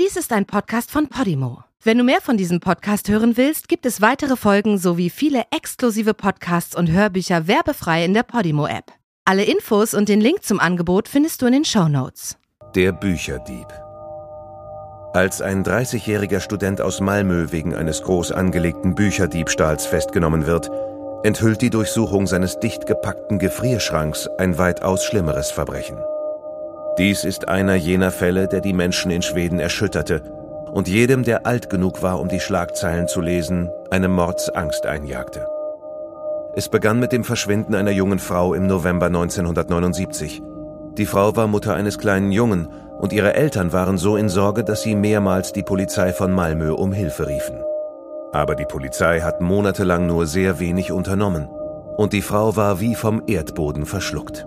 Dies ist ein Podcast von Podimo. Wenn du mehr von diesem Podcast hören willst, gibt es weitere Folgen sowie viele exklusive Podcasts und Hörbücher werbefrei in der Podimo-App. Alle Infos und den Link zum Angebot findest du in den Show Notes. Der Bücherdieb. Als ein 30-jähriger Student aus Malmö wegen eines groß angelegten Bücherdiebstahls festgenommen wird, enthüllt die Durchsuchung seines dicht gepackten Gefrierschranks ein weitaus schlimmeres Verbrechen. Dies ist einer jener Fälle, der die Menschen in Schweden erschütterte und jedem, der alt genug war, um die Schlagzeilen zu lesen, eine Mordsangst einjagte. Es begann mit dem Verschwinden einer jungen Frau im November 1979. Die Frau war Mutter eines kleinen Jungen und ihre Eltern waren so in Sorge, dass sie mehrmals die Polizei von Malmö um Hilfe riefen. Aber die Polizei hat monatelang nur sehr wenig unternommen und die Frau war wie vom Erdboden verschluckt.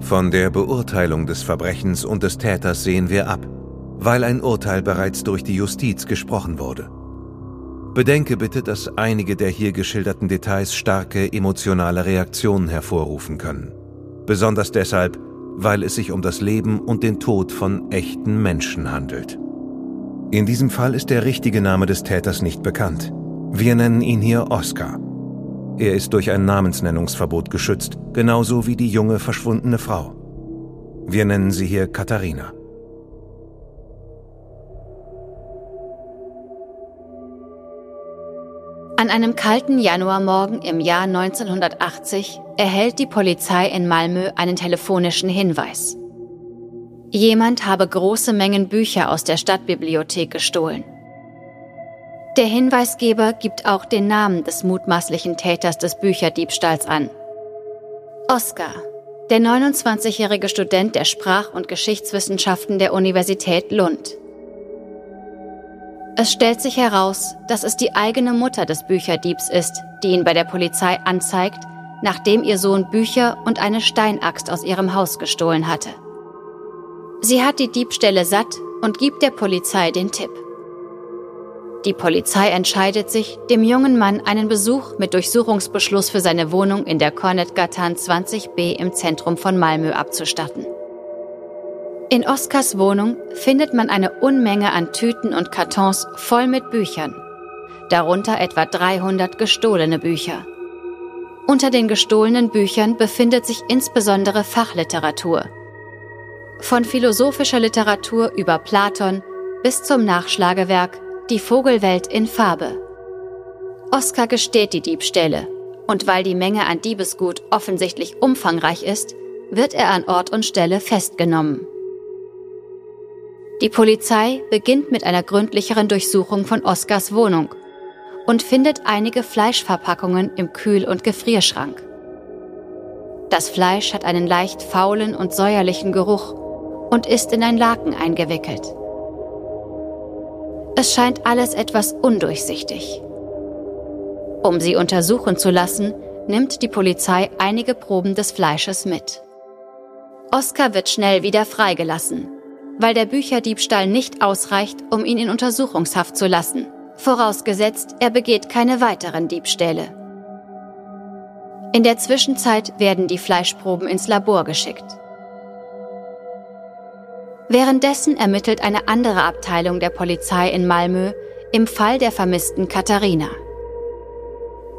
Von der Beurteilung des Verbrechens und des Täters sehen wir ab, weil ein Urteil bereits durch die Justiz gesprochen wurde. Bedenke bitte, dass einige der hier geschilderten Details starke emotionale Reaktionen hervorrufen können. Besonders deshalb, weil es sich um das Leben und den Tod von echten Menschen handelt. In diesem Fall ist der richtige Name des Täters nicht bekannt. Wir nennen ihn hier Oscar. Er ist durch ein Namensnennungsverbot geschützt, genauso wie die junge verschwundene Frau. Wir nennen sie hier Katharina. An einem kalten Januarmorgen im Jahr 1980 erhält die Polizei in Malmö einen telefonischen Hinweis. Jemand habe große Mengen Bücher aus der Stadtbibliothek gestohlen. Der Hinweisgeber gibt auch den Namen des mutmaßlichen Täters des Bücherdiebstahls an. Oskar, der 29-jährige Student der Sprach- und Geschichtswissenschaften der Universität Lund. Es stellt sich heraus, dass es die eigene Mutter des Bücherdiebs ist, die ihn bei der Polizei anzeigt, nachdem ihr Sohn Bücher und eine Steinaxt aus ihrem Haus gestohlen hatte. Sie hat die Diebstähle satt und gibt der Polizei den Tipp. Die Polizei entscheidet sich, dem jungen Mann einen Besuch mit Durchsuchungsbeschluss für seine Wohnung in der Kornetgatan 20b im Zentrum von Malmö abzustatten. In Oskars Wohnung findet man eine Unmenge an Tüten und Kartons voll mit Büchern, darunter etwa 300 gestohlene Bücher. Unter den gestohlenen Büchern befindet sich insbesondere Fachliteratur. Von philosophischer Literatur über Platon bis zum Nachschlagewerk die Vogelwelt in Farbe. Oskar gesteht die Diebstähle und weil die Menge an Diebesgut offensichtlich umfangreich ist, wird er an Ort und Stelle festgenommen. Die Polizei beginnt mit einer gründlicheren Durchsuchung von Oskars Wohnung und findet einige Fleischverpackungen im Kühl- und Gefrierschrank. Das Fleisch hat einen leicht faulen und säuerlichen Geruch und ist in ein Laken eingewickelt. Es scheint alles etwas undurchsichtig. Um sie untersuchen zu lassen, nimmt die Polizei einige Proben des Fleisches mit. Oskar wird schnell wieder freigelassen, weil der Bücherdiebstahl nicht ausreicht, um ihn in Untersuchungshaft zu lassen, vorausgesetzt, er begeht keine weiteren Diebstähle. In der Zwischenzeit werden die Fleischproben ins Labor geschickt. Währenddessen ermittelt eine andere Abteilung der Polizei in Malmö im Fall der vermissten Katharina.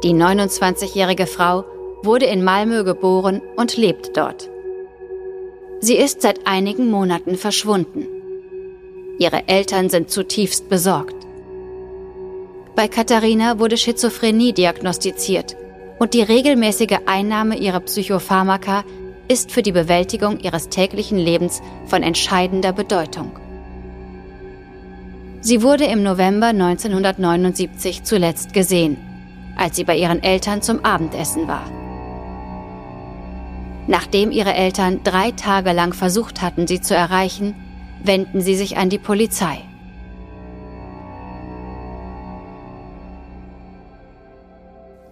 Die 29-jährige Frau wurde in Malmö geboren und lebt dort. Sie ist seit einigen Monaten verschwunden. Ihre Eltern sind zutiefst besorgt. Bei Katharina wurde Schizophrenie diagnostiziert und die regelmäßige Einnahme ihrer Psychopharmaka ist für die Bewältigung ihres täglichen Lebens von entscheidender Bedeutung. Sie wurde im November 1979 zuletzt gesehen, als sie bei ihren Eltern zum Abendessen war. Nachdem ihre Eltern drei Tage lang versucht hatten, sie zu erreichen, wenden sie sich an die Polizei.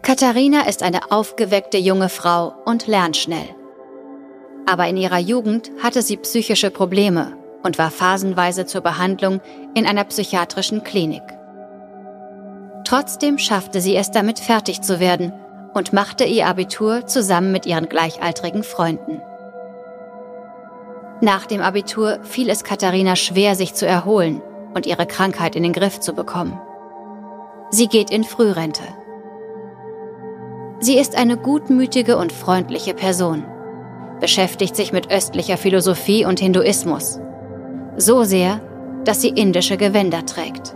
Katharina ist eine aufgeweckte junge Frau und lernt schnell. Aber in ihrer Jugend hatte sie psychische Probleme und war phasenweise zur Behandlung in einer psychiatrischen Klinik. Trotzdem schaffte sie es damit fertig zu werden und machte ihr Abitur zusammen mit ihren gleichaltrigen Freunden. Nach dem Abitur fiel es Katharina schwer, sich zu erholen und ihre Krankheit in den Griff zu bekommen. Sie geht in Frührente. Sie ist eine gutmütige und freundliche Person, beschäftigt sich mit östlicher Philosophie und Hinduismus. So sehr, dass sie indische Gewänder trägt.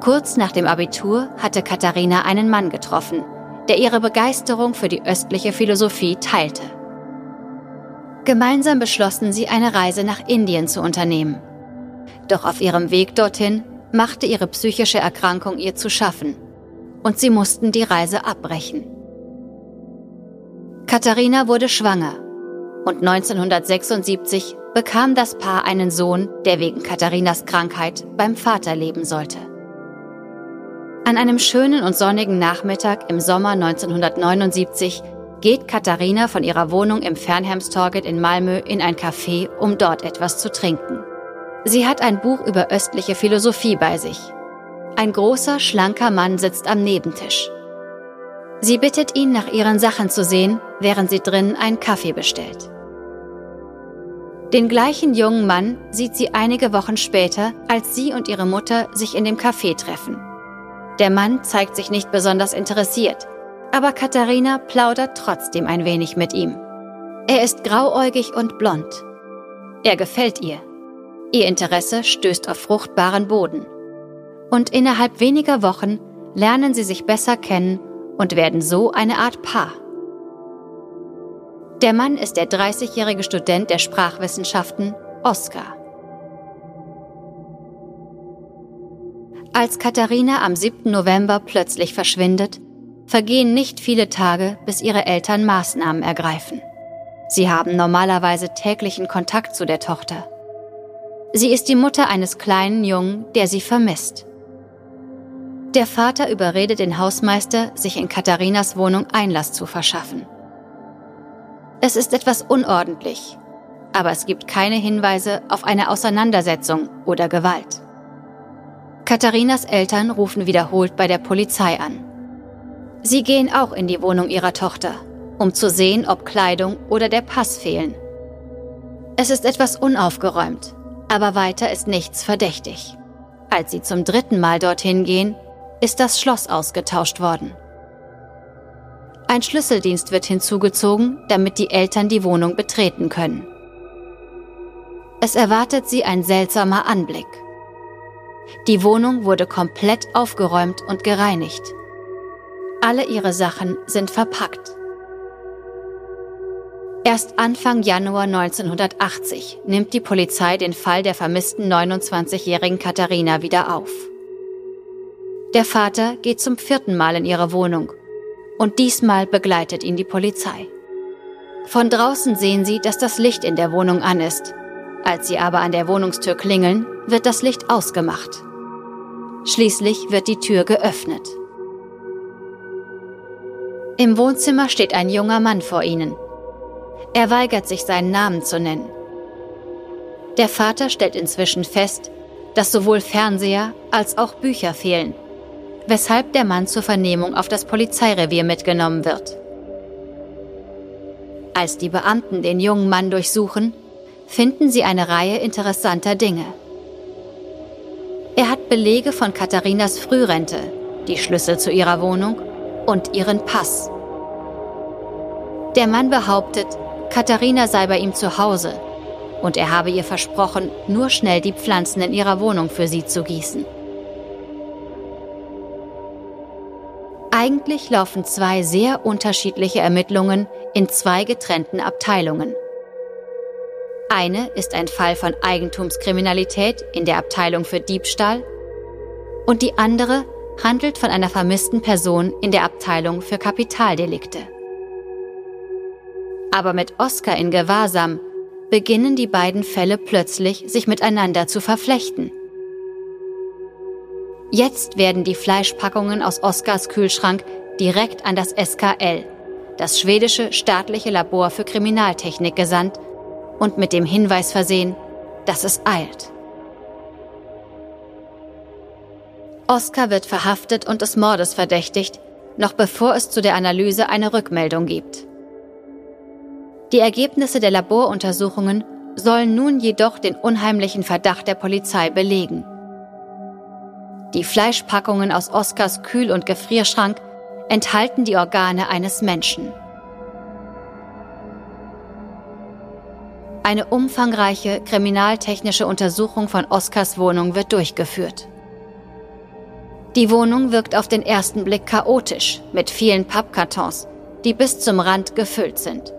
Kurz nach dem Abitur hatte Katharina einen Mann getroffen, der ihre Begeisterung für die östliche Philosophie teilte. Gemeinsam beschlossen sie, eine Reise nach Indien zu unternehmen. Doch auf ihrem Weg dorthin machte ihre psychische Erkrankung ihr zu schaffen und sie mussten die Reise abbrechen. Katharina wurde schwanger und 1976 bekam das Paar einen Sohn, der wegen Katharinas Krankheit beim Vater leben sollte. An einem schönen und sonnigen Nachmittag im Sommer 1979 geht Katharina von ihrer Wohnung im Fernhemstorget in Malmö in ein Café, um dort etwas zu trinken. Sie hat ein Buch über östliche Philosophie bei sich. Ein großer, schlanker Mann sitzt am Nebentisch. Sie bittet ihn, nach ihren Sachen zu sehen, während sie drinnen einen Kaffee bestellt. Den gleichen jungen Mann sieht sie einige Wochen später, als sie und ihre Mutter sich in dem Café treffen. Der Mann zeigt sich nicht besonders interessiert, aber Katharina plaudert trotzdem ein wenig mit ihm. Er ist grauäugig und blond. Er gefällt ihr. Ihr Interesse stößt auf fruchtbaren Boden. Und innerhalb weniger Wochen lernen sie sich besser kennen und werden so eine Art Paar. Der Mann ist der 30-jährige Student der Sprachwissenschaften, Oskar. Als Katharina am 7. November plötzlich verschwindet, vergehen nicht viele Tage, bis ihre Eltern Maßnahmen ergreifen. Sie haben normalerweise täglichen Kontakt zu der Tochter. Sie ist die Mutter eines kleinen Jungen, der sie vermisst. Der Vater überredet den Hausmeister, sich in Katharinas Wohnung Einlass zu verschaffen. Es ist etwas unordentlich, aber es gibt keine Hinweise auf eine Auseinandersetzung oder Gewalt. Katharinas Eltern rufen wiederholt bei der Polizei an. Sie gehen auch in die Wohnung ihrer Tochter, um zu sehen, ob Kleidung oder der Pass fehlen. Es ist etwas unaufgeräumt, aber weiter ist nichts verdächtig. Als sie zum dritten Mal dorthin gehen, ist das Schloss ausgetauscht worden. Ein Schlüsseldienst wird hinzugezogen, damit die Eltern die Wohnung betreten können. Es erwartet sie ein seltsamer Anblick. Die Wohnung wurde komplett aufgeräumt und gereinigt. Alle ihre Sachen sind verpackt. Erst Anfang Januar 1980 nimmt die Polizei den Fall der vermissten 29-jährigen Katharina wieder auf. Der Vater geht zum vierten Mal in ihre Wohnung und diesmal begleitet ihn die Polizei. Von draußen sehen sie, dass das Licht in der Wohnung an ist. Als sie aber an der Wohnungstür klingeln, wird das Licht ausgemacht. Schließlich wird die Tür geöffnet. Im Wohnzimmer steht ein junger Mann vor ihnen. Er weigert sich, seinen Namen zu nennen. Der Vater stellt inzwischen fest, dass sowohl Fernseher als auch Bücher fehlen, weshalb der Mann zur Vernehmung auf das Polizeirevier mitgenommen wird. Als die Beamten den jungen Mann durchsuchen, finden sie eine Reihe interessanter Dinge. Er hat Belege von Katharinas Frührente, die Schlüssel zu ihrer Wohnung und ihren Pass. Der Mann behauptet, Katharina sei bei ihm zu Hause und er habe ihr versprochen, nur schnell die Pflanzen in ihrer Wohnung für sie zu gießen. Eigentlich laufen zwei sehr unterschiedliche Ermittlungen in zwei getrennten Abteilungen. Eine ist ein Fall von Eigentumskriminalität in der Abteilung für Diebstahl und die andere handelt von einer vermissten Person in der Abteilung für Kapitaldelikte. Aber mit Oscar in Gewahrsam beginnen die beiden Fälle plötzlich sich miteinander zu verflechten. Jetzt werden die Fleischpackungen aus Oscars Kühlschrank direkt an das SKL, das schwedische staatliche Labor für Kriminaltechnik, gesandt und mit dem Hinweis versehen, dass es eilt. Oscar wird verhaftet und des Mordes verdächtigt, noch bevor es zu der Analyse eine Rückmeldung gibt. Die Ergebnisse der Laboruntersuchungen sollen nun jedoch den unheimlichen Verdacht der Polizei belegen. Die Fleischpackungen aus Oscars Kühl- und Gefrierschrank enthalten die Organe eines Menschen. Eine umfangreiche kriminaltechnische Untersuchung von Oscars Wohnung wird durchgeführt. Die Wohnung wirkt auf den ersten Blick chaotisch, mit vielen Pappkartons, die bis zum Rand gefüllt sind.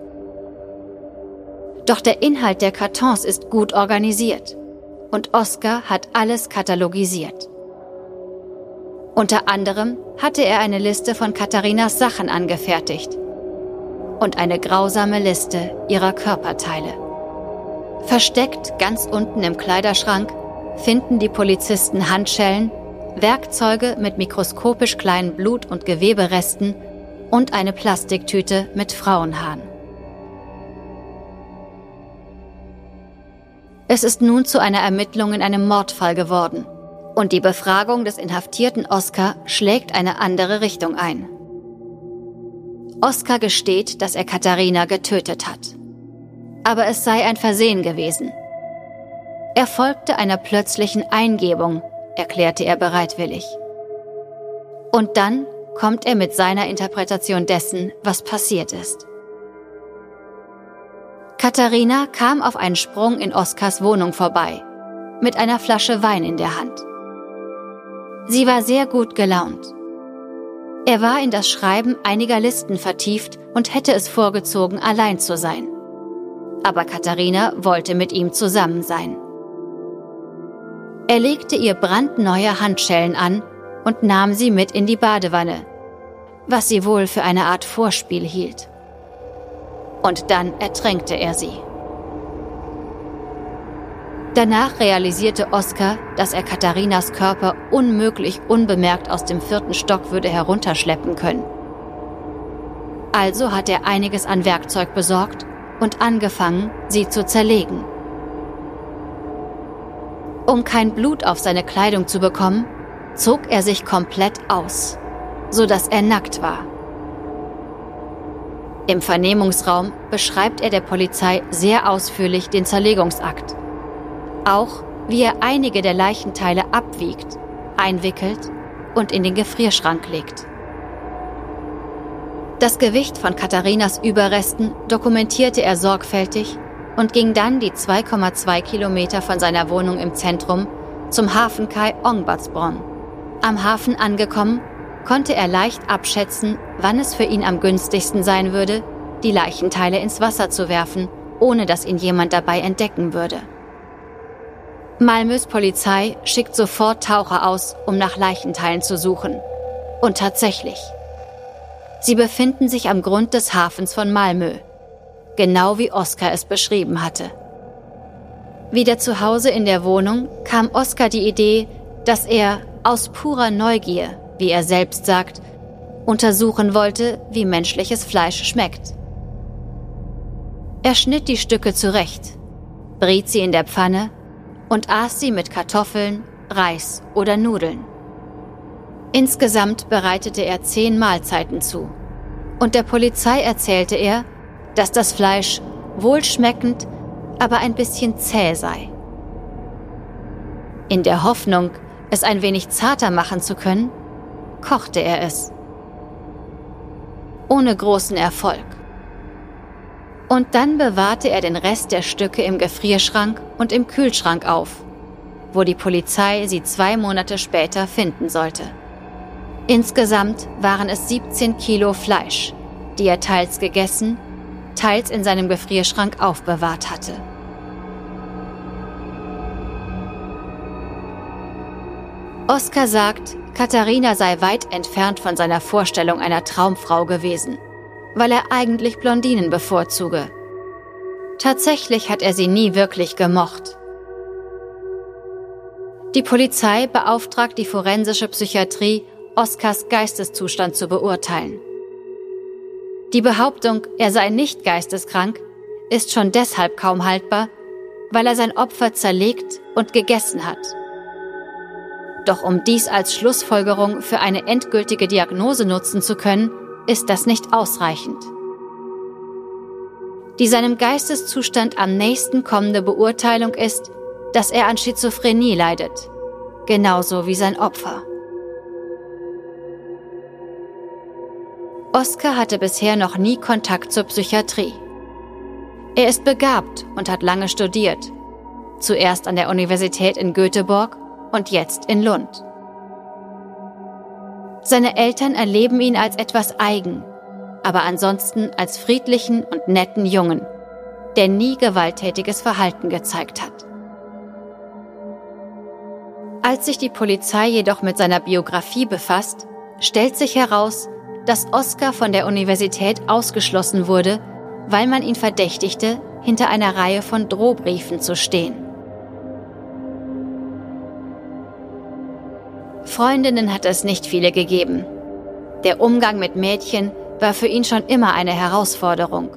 Doch der Inhalt der Kartons ist gut organisiert und Oscar hat alles katalogisiert. Unter anderem hatte er eine Liste von Katharinas Sachen angefertigt und eine grausame Liste ihrer Körperteile. Versteckt ganz unten im Kleiderschrank finden die Polizisten Handschellen, Werkzeuge mit mikroskopisch kleinen Blut- und Geweberesten und eine Plastiktüte mit Frauenhaaren. Es ist nun zu einer Ermittlung in einem Mordfall geworden und die Befragung des inhaftierten Oscar schlägt eine andere Richtung ein. Oscar gesteht, dass er Katharina getötet hat. Aber es sei ein Versehen gewesen. Er folgte einer plötzlichen Eingebung, erklärte er bereitwillig. Und dann kommt er mit seiner Interpretation dessen, was passiert ist. Katharina kam auf einen Sprung in Oskars Wohnung vorbei, mit einer Flasche Wein in der Hand. Sie war sehr gut gelaunt. Er war in das Schreiben einiger Listen vertieft und hätte es vorgezogen, allein zu sein. Aber Katharina wollte mit ihm zusammen sein. Er legte ihr brandneue Handschellen an und nahm sie mit in die Badewanne, was sie wohl für eine Art Vorspiel hielt. Und dann ertränkte er sie. Danach realisierte Oskar, dass er Katharinas Körper unmöglich unbemerkt aus dem vierten Stock würde herunterschleppen können. Also hat er einiges an Werkzeug besorgt und angefangen, sie zu zerlegen. Um kein Blut auf seine Kleidung zu bekommen, zog er sich komplett aus, so dass er nackt war. Im Vernehmungsraum beschreibt er der Polizei sehr ausführlich den Zerlegungsakt. Auch wie er einige der Leichenteile abwiegt, einwickelt und in den Gefrierschrank legt. Das Gewicht von Katharinas Überresten dokumentierte er sorgfältig und ging dann die 2,2 Kilometer von seiner Wohnung im Zentrum zum Hafenkai Ongbatsbron. Am Hafen angekommen, konnte er leicht abschätzen, wann es für ihn am günstigsten sein würde, die Leichenteile ins Wasser zu werfen, ohne dass ihn jemand dabei entdecken würde. Malmös Polizei schickt sofort Taucher aus, um nach Leichenteilen zu suchen. Und tatsächlich. Sie befinden sich am Grund des Hafens von Malmö, genau wie Oskar es beschrieben hatte. Wieder zu Hause in der Wohnung kam Oskar die Idee, dass er aus purer Neugier, wie er selbst sagt, untersuchen wollte, wie menschliches Fleisch schmeckt. Er schnitt die Stücke zurecht, briet sie in der Pfanne und aß sie mit Kartoffeln, Reis oder Nudeln. Insgesamt bereitete er zehn Mahlzeiten zu. Und der Polizei erzählte er, dass das Fleisch wohlschmeckend, aber ein bisschen zäh sei. In der Hoffnung, es ein wenig zarter machen zu können, kochte er es. Ohne großen Erfolg. Und dann bewahrte er den Rest der Stücke im Gefrierschrank und im Kühlschrank auf, wo die Polizei sie zwei Monate später finden sollte. Insgesamt waren es 17 Kilo Fleisch, die er teils gegessen, teils in seinem Gefrierschrank aufbewahrt hatte. Oskar sagt, Katharina sei weit entfernt von seiner Vorstellung einer Traumfrau gewesen, weil er eigentlich Blondinen bevorzuge. Tatsächlich hat er sie nie wirklich gemocht. Die Polizei beauftragt die forensische Psychiatrie, Oskars Geisteszustand zu beurteilen. Die Behauptung, er sei nicht geisteskrank, ist schon deshalb kaum haltbar, weil er sein Opfer zerlegt und gegessen hat. Doch um dies als Schlussfolgerung für eine endgültige Diagnose nutzen zu können, ist das nicht ausreichend. Die seinem Geisteszustand am nächsten kommende Beurteilung ist, dass er an Schizophrenie leidet, genauso wie sein Opfer. Oskar hatte bisher noch nie Kontakt zur Psychiatrie. Er ist begabt und hat lange studiert, zuerst an der Universität in Göteborg und jetzt in Lund. Seine Eltern erleben ihn als etwas eigen, aber ansonsten als friedlichen und netten Jungen, der nie gewalttätiges Verhalten gezeigt hat. Als sich die Polizei jedoch mit seiner Biografie befasst, stellt sich heraus, dass Oscar von der Universität ausgeschlossen wurde, weil man ihn verdächtigte, hinter einer Reihe von Drohbriefen zu stehen. Freundinnen hat es nicht viele gegeben. Der Umgang mit Mädchen war für ihn schon immer eine Herausforderung.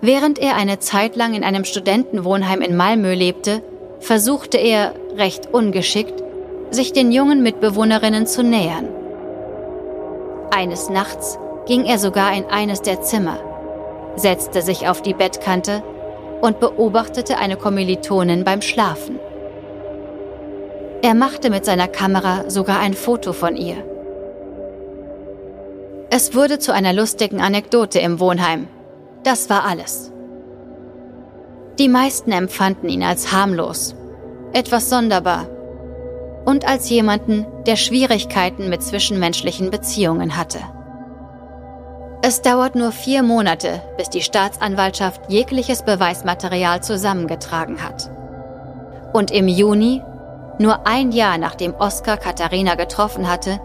Während er eine Zeit lang in einem Studentenwohnheim in Malmö lebte, versuchte er, recht ungeschickt, sich den jungen Mitbewohnerinnen zu nähern. Eines Nachts ging er sogar in eines der Zimmer, setzte sich auf die Bettkante und beobachtete eine Kommilitonin beim Schlafen. Er machte mit seiner Kamera sogar ein Foto von ihr. Es wurde zu einer lustigen Anekdote im Wohnheim. Das war alles. Die meisten empfanden ihn als harmlos, etwas sonderbar und als jemanden, der Schwierigkeiten mit zwischenmenschlichen Beziehungen hatte. Es dauert nur vier Monate, bis die Staatsanwaltschaft jegliches Beweismaterial zusammengetragen hat. Und im Juni, nur ein Jahr nachdem Oskar Katharina getroffen hatte,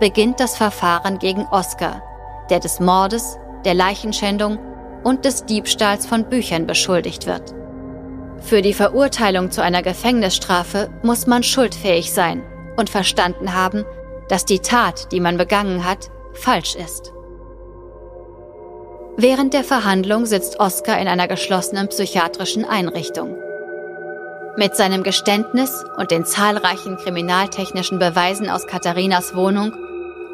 beginnt das Verfahren gegen Oskar, der des Mordes, der Leichenschändung und des Diebstahls von Büchern beschuldigt wird. Für die Verurteilung zu einer Gefängnisstrafe muss man schuldfähig sein und verstanden haben, dass die Tat, die man begangen hat, falsch ist. Während der Verhandlung sitzt Oskar in einer geschlossenen psychiatrischen Einrichtung. Mit seinem Geständnis und den zahlreichen kriminaltechnischen Beweisen aus Katharinas Wohnung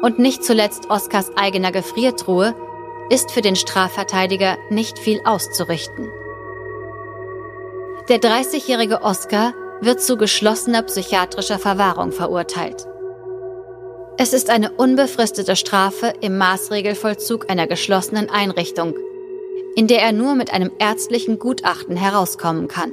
und nicht zuletzt Oskars eigener Gefriertruhe ist für den Strafverteidiger nicht viel auszurichten. Der 30-jährige Oskar wird zu geschlossener psychiatrischer Verwahrung verurteilt. Es ist eine unbefristete Strafe im Maßregelvollzug einer geschlossenen Einrichtung, in der er nur mit einem ärztlichen Gutachten herauskommen kann.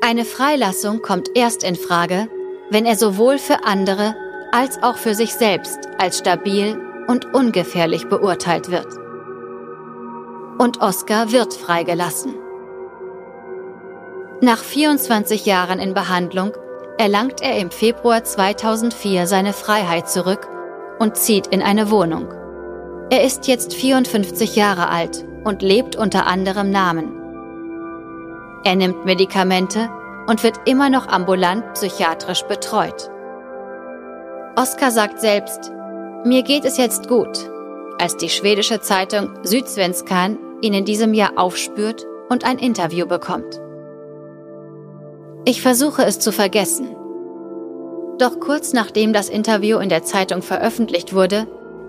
Eine Freilassung kommt erst in Frage, wenn er sowohl für andere als auch für sich selbst als stabil und ungefährlich beurteilt wird. Und Oskar wird freigelassen. Nach 24 Jahren in Behandlung erlangt er im Februar 2004 seine Freiheit zurück und zieht in eine Wohnung. Er ist jetzt 54 Jahre alt und lebt unter anderem Namen. Er nimmt Medikamente und wird immer noch ambulant psychiatrisch betreut. Oskar sagt selbst, mir geht es jetzt gut, als die schwedische Zeitung Südsvenskan ihn in diesem Jahr aufspürt und ein Interview bekommt. Ich versuche es zu vergessen. Doch kurz nachdem das Interview in der Zeitung veröffentlicht wurde,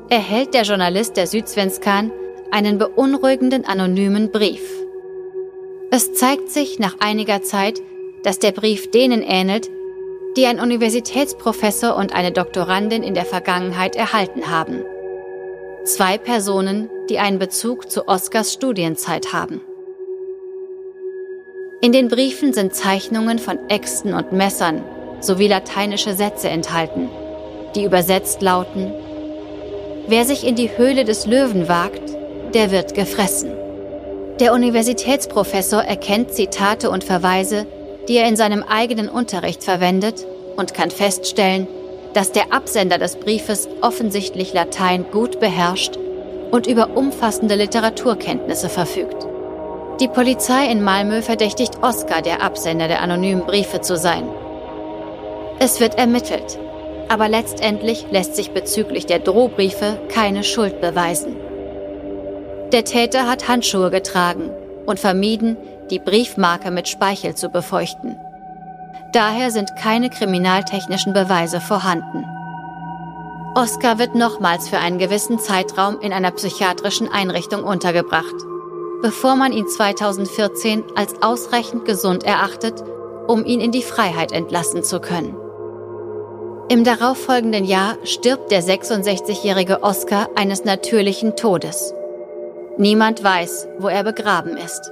erhält der Journalist der Südsvenskan einen beunruhigenden anonymen Brief. Es zeigt sich nach einiger Zeit, dass der Brief denen ähnelt, die ein Universitätsprofessor und eine Doktorandin in der Vergangenheit erhalten haben. Zwei Personen, die einen Bezug zu Oscars Studienzeit haben. In den Briefen sind Zeichnungen von Äxten und Messern sowie lateinische Sätze enthalten, die übersetzt lauten, Wer sich in die Höhle des Löwen wagt, der wird gefressen. Der Universitätsprofessor erkennt Zitate und Verweise, die er in seinem eigenen Unterricht verwendet und kann feststellen, dass der Absender des Briefes offensichtlich Latein gut beherrscht und über umfassende Literaturkenntnisse verfügt. Die Polizei in Malmö verdächtigt Oskar, der Absender der anonymen Briefe zu sein. Es wird ermittelt, aber letztendlich lässt sich bezüglich der Drohbriefe keine Schuld beweisen. Der Täter hat Handschuhe getragen und vermieden, die Briefmarke mit Speichel zu befeuchten. Daher sind keine kriminaltechnischen Beweise vorhanden. Oskar wird nochmals für einen gewissen Zeitraum in einer psychiatrischen Einrichtung untergebracht, bevor man ihn 2014 als ausreichend gesund erachtet, um ihn in die Freiheit entlassen zu können. Im darauffolgenden Jahr stirbt der 66-jährige Oskar eines natürlichen Todes. Niemand weiß, wo er begraben ist.